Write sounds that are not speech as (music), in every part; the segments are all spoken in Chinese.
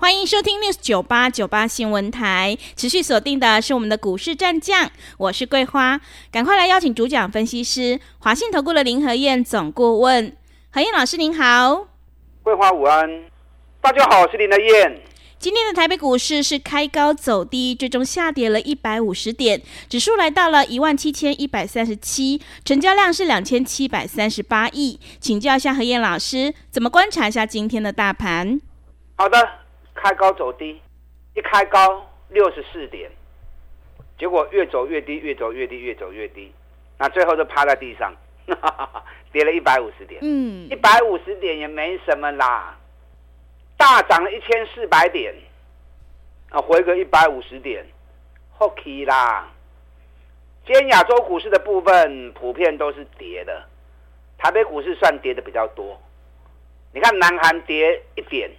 欢迎收听 News 九八九八新闻台，持续锁定的是我们的股市战将，我是桂花，赶快来邀请主讲分析师华信投顾的林和燕总顾问，何燕老师您好，桂花午安，大家好，我是林和燕。今天的台北股市是开高走低，最终下跌了一百五十点，指数来到了一万七千一百三十七，成交量是两千七百三十八亿，请教一下何燕老师，怎么观察一下今天的大盘？好的。开高走低，一开高六十四点，结果越走越低，越走越低，越走越低，那最后就趴在地上，哈哈哈，跌了一百五十点。嗯，一百五十点也没什么啦，大涨了一千四百点，啊，回个一百五十点，OK 啦。今天亚洲股市的部分普遍都是跌的，台北股市算跌的比较多。你看，南韩跌一点。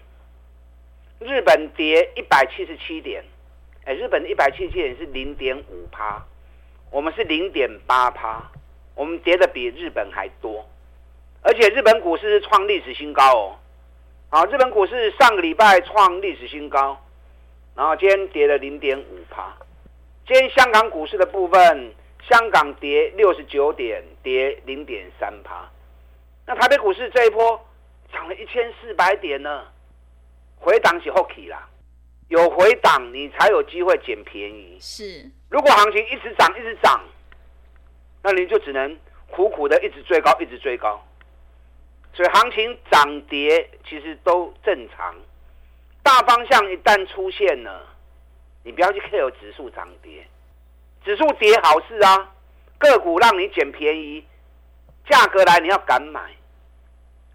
日本跌一百七十七点，哎，日本的一百七十七点是零点五趴，我们是零点八趴，我们跌的比日本还多，而且日本股市是创历史新高哦，好，日本股市上个礼拜创历史新高，然后今天跌了零点五趴，今天香港股市的部分，香港跌六十九点，跌零点三趴，那台北股市这一波涨了一千四百点呢。回档是后期啦，有回档你才有机会捡便宜。是，如果行情一直涨一直涨，那你就只能苦苦的一直追高，一直追高。所以行情涨跌其实都正常，大方向一旦出现了，你不要去 care 指数涨跌，指数跌好事啊，个股让你捡便宜，价格来你要敢买。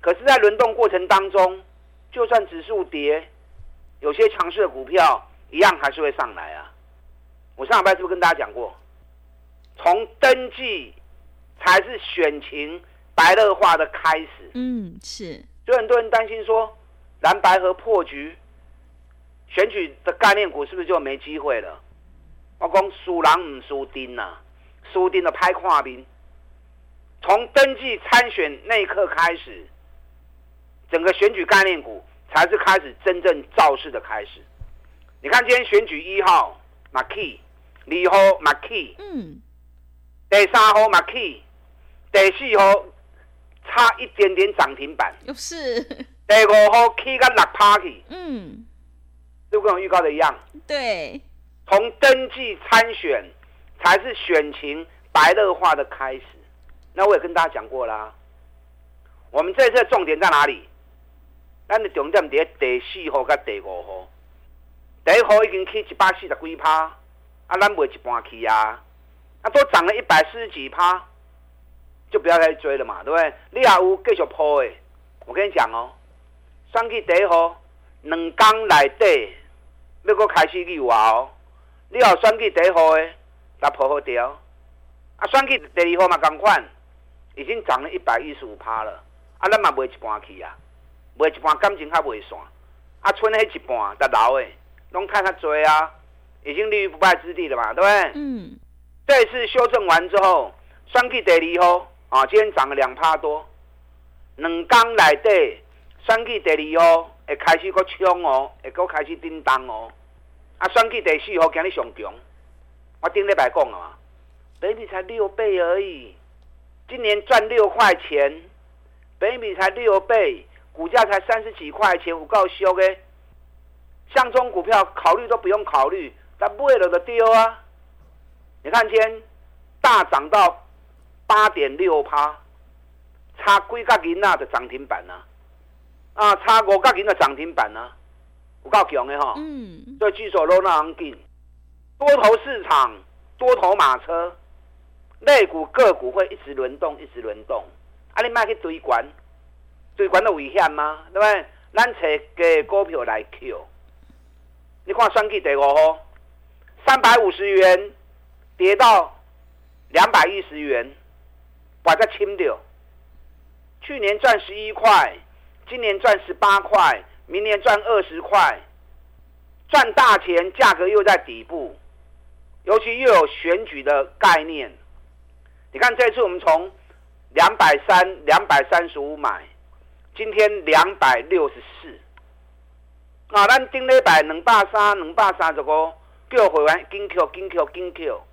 可是，在轮动过程当中。就算指数跌，有些强势的股票一样还是会上来啊！我上礼拜是不是跟大家讲过，从登记才是选情白热化的开始？嗯，是。就很多人担心说，蓝白和破局，选举的概念股是不是就没机会了？我讲输人唔输丁呐，输丁的拍跨兵。从登记参选那一刻开始。整个选举概念股才是开始真正造势的开始。你看今天选举一号马 key，二号马 key，嗯，第三号马 key，第四号差一点点涨停板，又是。第五号 key 个六趴去，嗯，就跟我预告的一样。对，从登记参选才是选情白热化的开始。那我也跟大家讲过啦，我们这次的重点在哪里？咱的重点在第四号甲第五号，第一号已经去一百四十几趴，啊，咱卖一半去啊，啊，都涨了一百四十几趴，就不要再追了嘛，对不对？你也有继续抛的，我跟你讲哦，选举第一号两天内底要搁开始去挖哦，你要选举第一号的，那抛好掉，啊，选举第二号嘛，同款，已经涨了一百一十五趴了，啊，咱嘛卖一半去啊。卖一半感情较袂散，啊，剩迄一半在老的，拢看他追啊，已经立于不败之地了嘛，对不对？嗯。这一次修正完之后，选举第二号啊，今天涨了两趴多，两天内底选举第二号会开始搁冲哦，会搁开始叮当哦，啊，选举第四号今日上强，我顶礼拜讲了嘛，本益比才六倍而已，今年赚六块钱，本益比才六倍。股价才三十几块钱，我告诉你，像这种股票考虑都不用考虑，它不会有的丢啊！你看今天大涨到八点六趴，差几角银啊的涨停板呢？啊，差五角银的涨停板呢？有够强的哈！嗯，所以举手都那样紧，多头市场，多头马车，类股个股会一直轮动，一直轮动，啊，你卖去堆关。最管的危险吗？对不对？咱找个股票来 Q。你看选举第五号，三百五十元跌到两百一十元，把它清掉。去年赚十一块，今年赚十八块，明年赚二十块，赚大钱，价格又在底部，尤其又有选举的概念。你看这次我们从两百三、两百三十五买，今天两百六十四。啊，咱顶礼拜两百三、两百三十五，叫会员紧扣、紧扣、紧扣，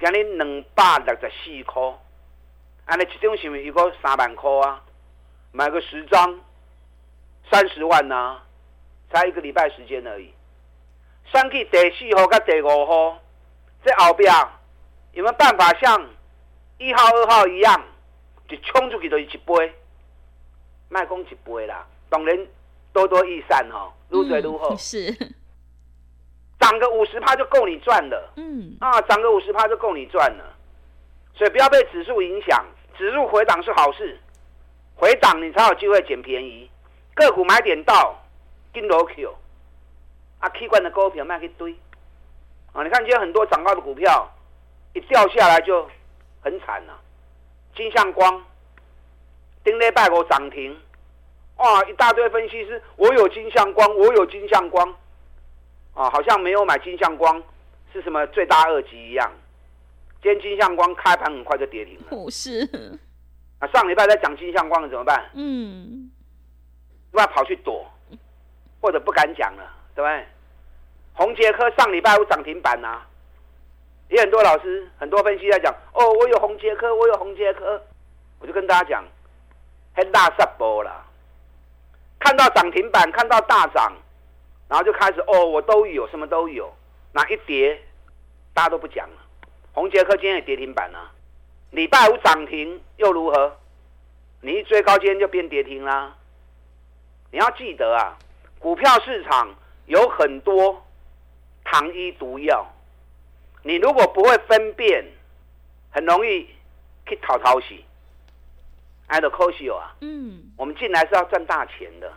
今日两百六十四块。安尼一张是毋是一个三万块啊？买个十张，三十万呐、啊，才一个礼拜时间而已。选去第四号跟第五号，这后边有没有办法像一号、二号一样，就冲出去就是一杯？卖讲一杯啦，当然多多益善哈，如水如何？是，涨个五十趴就够你赚了。嗯，啊，涨个五十趴就够你赚了，所以不要被指数影响。指数回档是好事，回档你才有机会捡便宜。个股买点到，金罗 Q，啊，K 管的股票卖一堆，啊，你看今天很多涨高的股票，一掉下来就很惨了。金像光，顶礼拜五涨停，哇，一大堆分析师，我有金相光，我有金相光，啊，好像没有买金相光是什么罪大恶极一样。今天金相光开盘很快就跌停了。不是。啊，上礼拜在讲金相光的怎么办？嗯。不要跑去躲，或者不敢讲了，对不对？红杰科上礼拜有涨停板啊，也很多老师、很多分析在讲。哦，我有红杰科，我有红杰科，我就跟大家讲，很大杀波了。看到涨停板，看到大涨，然后就开始哦，我都有，什么都有。那一跌，大家都不讲了。红杰克今天也跌停板了，礼拜五涨停又如何？你一追高，今天就变跌停啦。你要记得啊，股票市场有很多糖衣毒药，你如果不会分辨，很容易去讨讨喜。挨着可惜啊，嗯，我们进来是要赚大钱的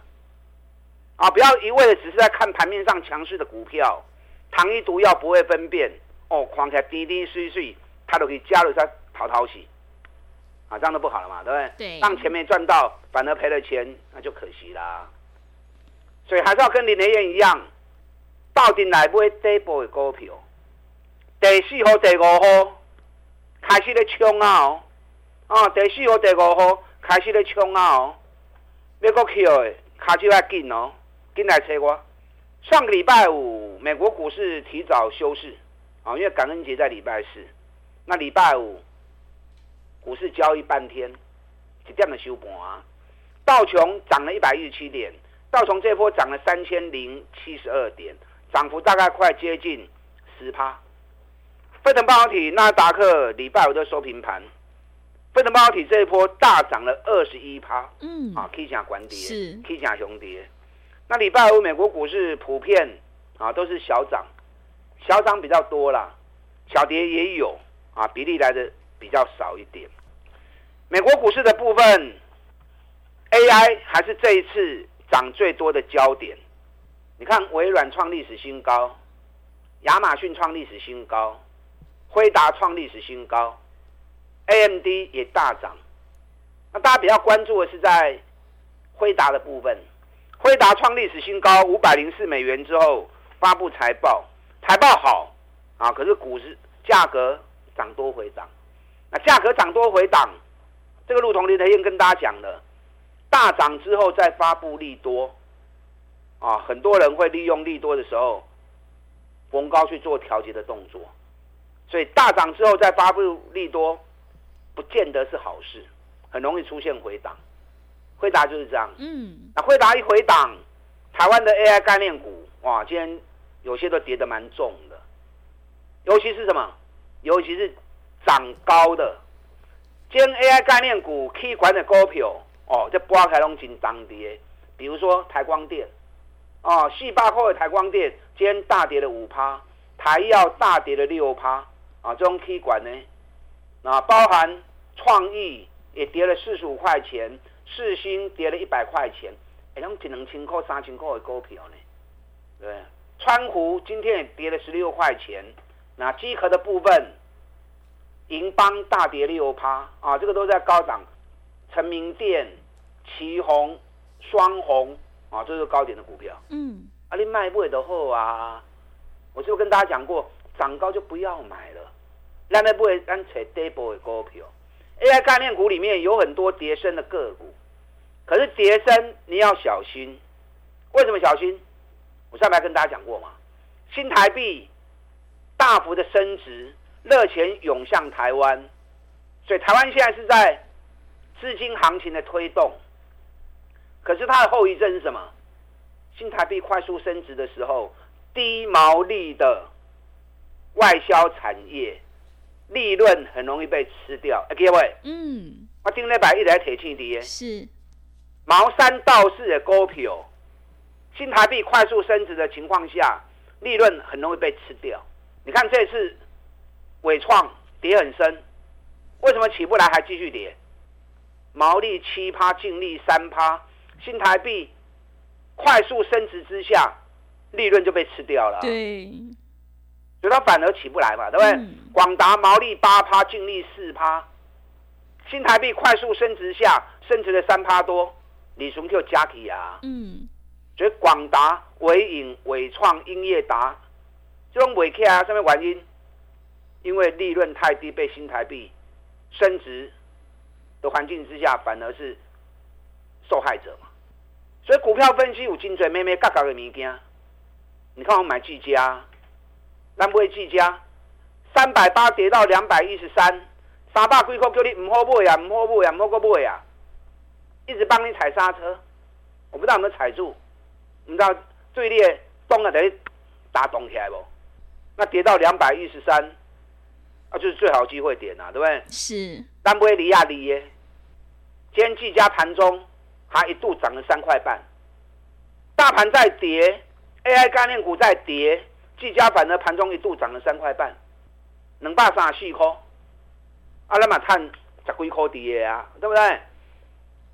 啊！不要一味的只是在看盘面上强势的股票，糖衣毒药不会分辨。哦，框起来低低碎碎，他都可以加入在淘淘洗，啊，这样都不好了嘛，对不对？对。让前面赚到，反而赔了钱，那就可惜啦。所以还是要跟林德燕一样，到底来买底部的股票，第四号、第五号开始在冲啊！哦，啊，第四号、第五号开始在冲啊！哦，要过去的，卡就要紧哦，紧来找我。上个礼拜五，美国股市提早休市。啊，因为感恩节在礼拜四，那礼拜五股市交易半天，一点的收盘啊。道琼涨了一百一十七点，道琼这波涨了三千零七十二点，涨幅大概快接近十趴。费城半导体、纳达克礼拜五都收平盘，费城半导体这一波大涨了二十一趴。嗯，啊，K 线关跌，是 K 线熊跌。那礼拜五美国股市普遍啊都是小涨。小涨比较多啦，小跌也有啊，比例来的比较少一点。美国股市的部分，AI 还是这一次涨最多的焦点。你看，微软创历史新高，亚马逊创历史新高，辉达创历史新高，AMD 也大涨。那大家比较关注的是在辉达的部分，辉达创历史新高五百零四美元之后发布财报。财报好啊，可是股市价格涨多回涨。那价格涨多回涨，这个路同林德燕跟大家讲了，大涨之后再发布利多啊，很多人会利用利多的时候逢高去做调节的动作，所以大涨之后再发布利多，不见得是好事，很容易出现回档。辉达就是这样，嗯，那辉达一回档，台湾的 AI 概念股哇，今天。有些都跌得蛮重的，尤其是什么？尤其是涨高的，今天 AI 概念股 K 管的股票哦，这拨开拢真当跌。比如说台光电，哦，四百块的台光电今天大跌了五趴，台药大跌了六趴啊，这种 K 管呢，那包含创意也跌了四十五块钱，四星跌了一百块钱，哎，拢一两千块、三千块的股票呢，对。川湖今天也跌了十六块钱，那机壳的部分银邦大跌六趴啊，这个都在高档。成名店、旗红、双红啊，这是高点的股票。嗯，啊，你卖不的好啊，我就跟大家讲过，涨高就不要买了。那卖不会单扯底部的股票。AI 概念股里面有很多跌升的个股，可是跌升你要小心。为什么小心？我上面跟大家讲过嘛，新台币大幅的升值，热钱涌向台湾，所以台湾现在是在资金行情的推动。可是它的后遗症是什么？新台币快速升值的时候，低毛利的外销产业利润很容易被吃掉。哎，各位，嗯，我顶礼拜一台铁气跌，是茅山道士的股票。新台币快速升值的情况下，利润很容易被吃掉。你看这次伟创跌很深，为什么起不来还继续跌？毛利七趴，净利三趴，新台币快速升值之下，利润就被吃掉了。对，所以它反而起不来嘛，对不对？嗯、广达毛利八趴，净利四趴，新台币快速升值下，升值了三趴多，你从就加起啊。嗯。所以广达、伟影、伟创、英业达这种尾 K 啊，上面原因？因为利润太低，被新台币升值的环境之下，反而是受害者嘛。所以股票分析有精准，妹妹嘎嘎的物件。你看我买技嘉，咱不会技嘉，三百八跌到两百一十三，三百几块叫你唔好买呀，唔好买呀，唔好个买呀，一直帮你踩刹车，我不知道有没有踩住。你知道最烈动了得打动起来不？那跌到两百一十三，那就是最好机会点呐，对不对？是。但不会离亚离耶。今天技嘉盘中还一度涨了三块半，大盘在跌，AI 概念股在跌，技嘉反而盘中一度涨了三块半，两百三十四块，啊，那么看十几块跌啊，对不对？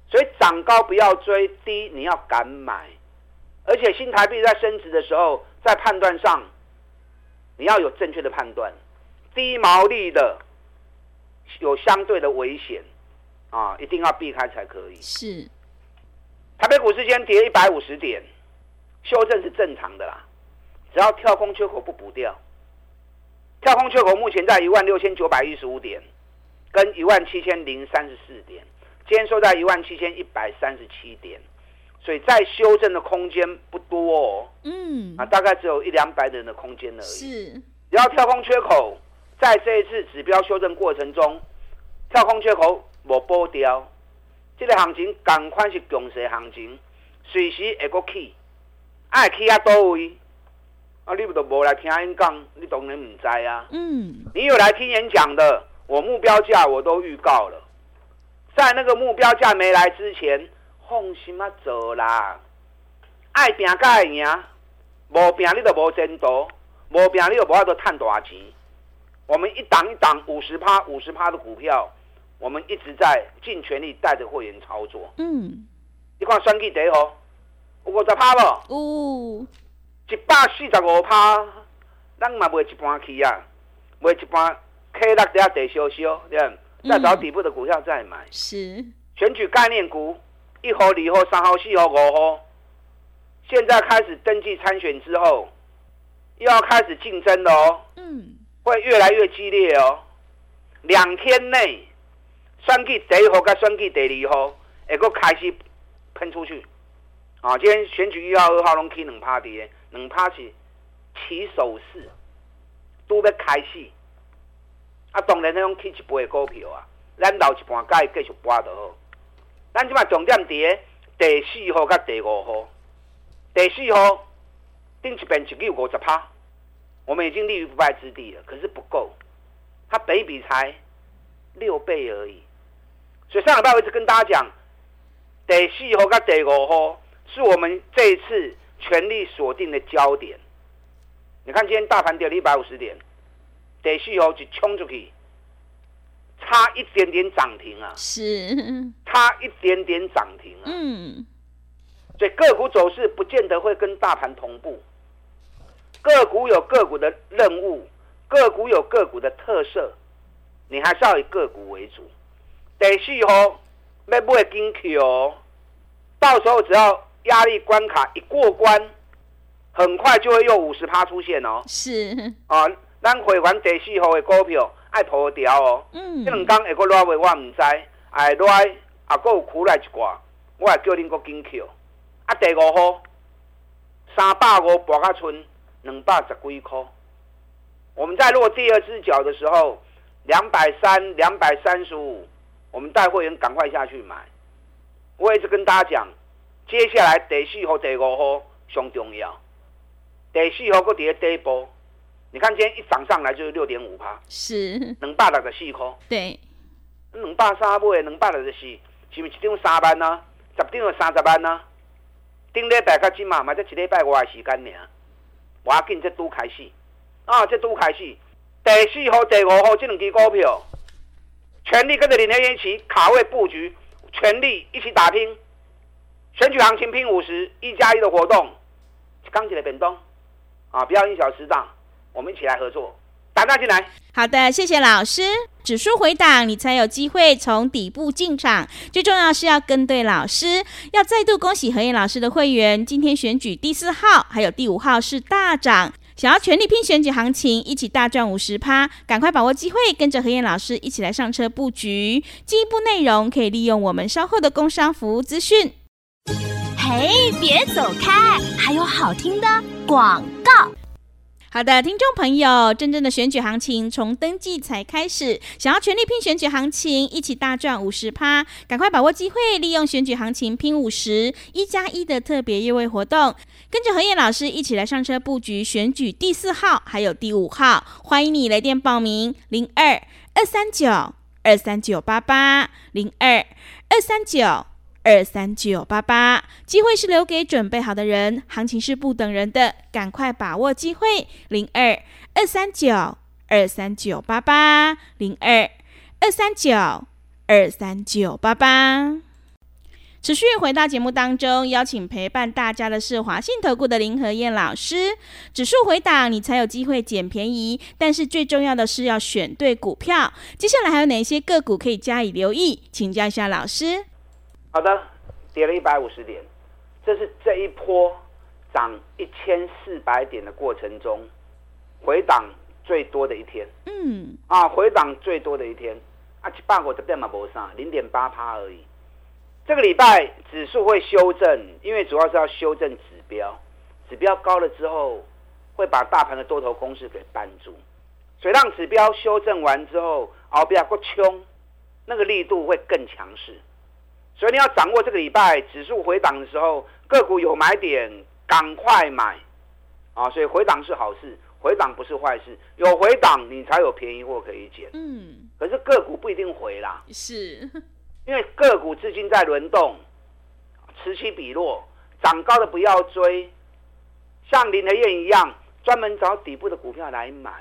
所以涨高不要追，低你要敢买。而且新台币在升值的时候，在判断上，你要有正确的判断，低毛利的有相对的危险啊，一定要避开才可以。是，台北股市今天跌一百五十点，修正是正常的啦，只要跳空缺口不补掉，跳空缺口目前在一万六千九百一十五点，跟一万七千零三十四点，今天收在一万七千一百三十七点。所以再修正的空间不多哦，嗯，啊，大概只有一两百点的空间而已。是，只要跳空缺口在这一次指标修正过程中，跳空缺口没补掉，这个行情赶快是强势行情，随时会过去，爱去啊多位，啊，你不都无来听演讲，你当然唔知啊。嗯，你有来听演讲的，我目标价我都预告了，在那个目标价没来之前。放心啊，做啦！爱拼才会赢，无拼你都无前途，无拼你就无法度赚大钱。我们一档一档五十趴、五十趴的股票，我们一直在尽全力带着会员操作。嗯，你看选举第号有五十趴无？哦，一百四十五趴，咱嘛卖一半去啊，卖一半，K 六底地烧烧，对，再找底部的股票再买。是选举概念股。一号、二号、三号、四号、五号，现在开始登记参选之后，又要开始竞争了哦。嗯，会越来越激烈哦。两天内，选举第一号跟选举第二号，会够开始喷出去。啊，今天选举一号、二号拢起两趴跌，两趴是起手势，都要开始。啊，当然那种起一倍的股票啊，咱留一半，该继续挖就好。咱即马重点伫第四号甲第五号，第四号顶一边只有五十趴，我们已经立于不败之地了。可是不够，它本益比才六倍而已。所以上礼拜我一直跟大家讲，第四号甲第五号是我们这一次全力锁定的焦点。你看今天大盘跌了一百五十点，第四号就冲出去。差一点点涨停啊！是，差一点点涨停啊！嗯，所以个股走势不见得会跟大盘同步，个股有个股的任务，个股有个股的特色，你还是要以个股为主。第四号要买金 Q，到时候只要压力关卡一过关，很快就会有五十趴出现哦。是啊，咱会员第四号的股票爱破掉哦。嗯。这两天会阁落尾，我唔知。哎，落啊，阁有苦来一挂，我会叫恁阁金 Q。啊，第五号三百五博甲村两百十几块。我们在落第二只脚的时候，两百三、两百三十五，我们带会员赶快下去买。我一直跟大家讲，接下来第四号、第五号上重要。第四号搁伫咧底部，你看今天一涨上来就是六点五趴，是两百六十四块。对，两百三买，两百六十四，是毋是一张三万呢？十张就三十万呢？顶礼拜较紧嘛，嘛才一礼拜外的时间尔，我要紧这都开始。啊，这拄开始，第四号、第五号这两支股票，全力跟着林和彦一起卡位布局，全力一起打拼，选举行情拼五十一加一的活动，刚起来变动，啊，不要因小失大，我们一起来合作，打大进来。好的，谢谢老师。指数回档，你才有机会从底部进场，最重要是要跟对老师。要再度恭喜何燕老师的会员，今天选举第四号还有第五号是大涨。想要全力拼选举行情，一起大赚五十趴，赶快把握机会，跟着何燕老师一起来上车布局。进一步内容可以利用我们稍后的工商服务资讯。嘿，别走开，还有好听的广告。好的，听众朋友，真正的选举行情从登记才开始，想要全力拼选举行情，一起大赚五十趴，赶快把握机会，利用选举行情拼五十一加一的特别优惠活动，跟着和彦老师一起来上车布局选举第四号还有第五号，欢迎你来电报名零二二三九二三九八八零二二三九。二三九八八，机会是留给准备好的人，行情是不等人的，赶快把握机会。零二二三九二三九八八，零二二三九二三九八八。持续回到节目当中，邀请陪伴大家的是华信投顾的林和燕老师。指数回档，你才有机会捡便宜，但是最重要的是要选对股票。接下来还有哪些个股可以加以留意？请教一下老师。好的，跌了一百五十点，这是这一波涨一千四百点的过程中回档最多的一天。嗯，啊，回档最多的一天，啊，七八个这边嘛不上，零点八趴而已。这个礼拜指数会修正，因为主要是要修正指标，指标高了之后会把大盘的多头攻势给扳住，所以让指标修正完之后，后边过冲，那个力度会更强势。所以你要掌握这个礼拜指数回档的时候，个股有买点，赶快买啊！所以回档是好事，回档不是坏事，有回档你才有便宜货可以捡。嗯，可是个股不一定回啦，是，(laughs) 因为个股资金在轮动，此起彼落，涨高的不要追，像林和燕一样，专门找底部的股票来买。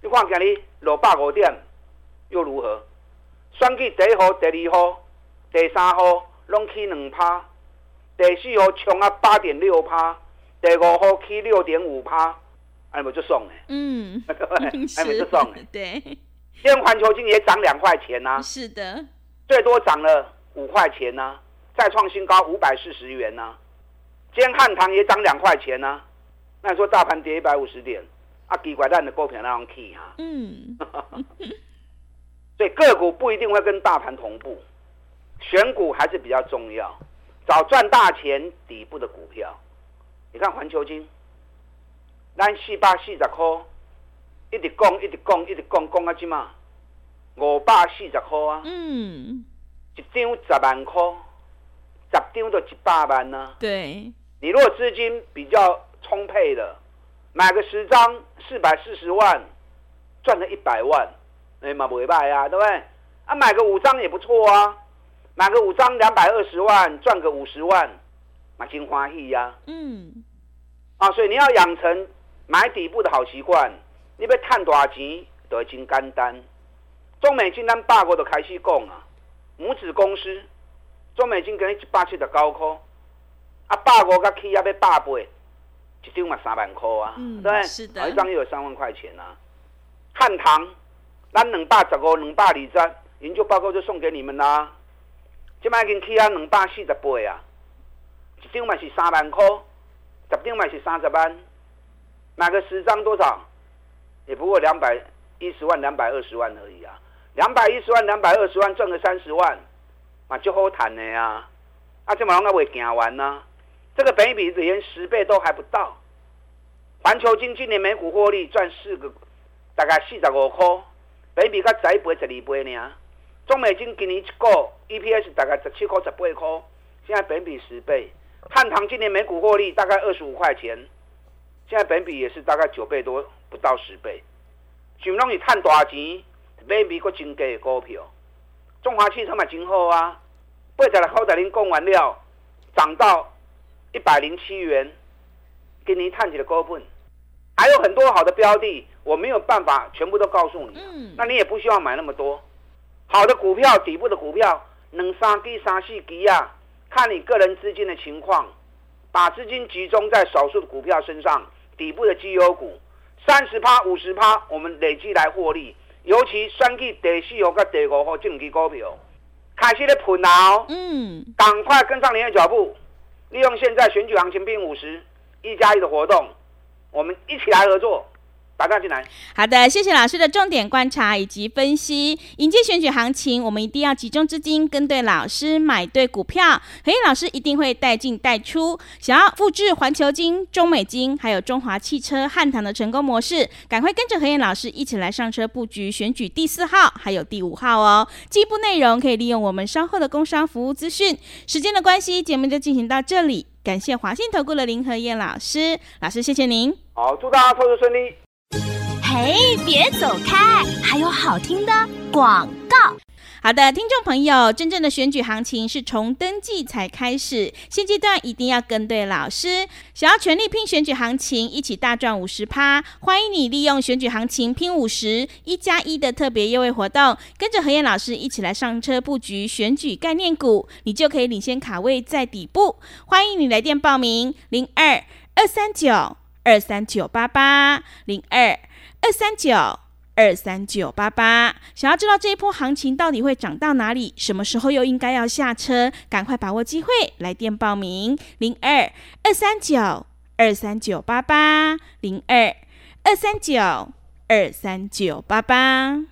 你看今日六百五点又如何？选举第一号、第二号。第三号拢起两趴，第四号冲啊八点六趴，第五号起六点五趴，哎，不就送哎？嗯，(laughs) (laughs) 对，哎，不就送哎？对，今天环球金也涨两块钱呐、啊。是的，最多涨了五块钱呐、啊，再创新高五百四十元呐、啊。今天汉唐也涨两块钱呐、啊，那你说大盘跌一百五十点，啊，奇怪，蛋的股票那样起哈？嗯，(laughs) 所以个股不一定会跟大盘同步。选股还是比较重要，找赚大钱底部的股票。你看环球金，咱四百四十块，一直讲，一直讲，一直讲，讲啊，怎嘛？五百四十块啊。嗯。一张十万块，十张都一百万呢、啊。对。你如果资金比较充沛的，买个十张，四百四十万，赚了一百万，哎嘛不会败啊，对不对？啊，买个五张也不错啊。买个五张两百二十万，赚个五十万，买真欢喜呀。嗯，啊，所以你要养成买底部的好习惯。你要赚大钱，都已经简单。中美金单八国都开始讲啊，母子公司中美金跟你一百七十九块，啊，八个加起也要八倍，一张嘛三万块啊，嗯、对，是的，一张又有三万块钱啊。汉唐咱两百十五、两百二十，研究报告就送给你们啦。即卖已经起啊，两百四十八啊，一张嘛是三万块，十张嘛是三十万，买个十张多少？也不过两百一十万、两百二十万而已啊。两百一十万、两百二十万赚个三十万，嘛就好谈的呀。啊，这么容易会行完呢？这个本益比连十倍都还不到。环球金今年每股获利赚四个，大概四十五块，本比才十一倍、十二倍呢。中美金今年一个 EPS 大概十七块、十八块，现在本比十倍。汉唐今年每股获利大概二十五块钱，现在本比也是大概九倍多，不到十倍。想让你赚大钱，本益比过真低的股票。中华汽车嘛真好啊，八十六块在您讲完了，涨到一百零七元，给你探起的高分。还有很多好的标的，我没有办法全部都告诉你。嗯，那你也不需要买那么多。好的股票，底部的股票，能三低、三四低啊，看你个人资金的情况，把资金集中在少数的股票身上，底部的绩优股，三十趴、五十趴，我们累计来获利。尤其选举第四号跟第五号这两支股票，开始咧喷了，嗯，赶快跟上您的脚步，利用现在选举行情拼五十一加一的活动。我们一起来合作，打电话进来。好的，谢谢老师的重点观察以及分析。迎接选举行情，我们一定要集中资金，跟对老师，买对股票。何燕老师一定会带进带出。想要复制环球金、中美金，还有中华汽车、汉唐的成功模式，赶快跟着何燕老师一起来上车布局选举第四号，还有第五号哦。进一步内容可以利用我们稍后的工商服务资讯。时间的关系，节目就进行到这里。感谢华信投顾的林和燕老师，老师谢谢您。好，祝大家投资顺利。嘿，别走开，还有好听的广告。好的，听众朋友，真正的选举行情是从登记才开始，现阶段一定要跟对老师。想要全力拼选举行情，一起大赚五十趴，欢迎你利用选举行情拼五十一加一的特别优惠活动，跟着何燕老师一起来上车布局选举概念股，你就可以领先卡位在底部。欢迎你来电报名：零二二三九二三九八八零二二三九。二三九八八，想要知道这一波行情到底会涨到哪里？什么时候又应该要下车？赶快把握机会，来电报名：零二二三九二三九八八零二二三九二三九八八。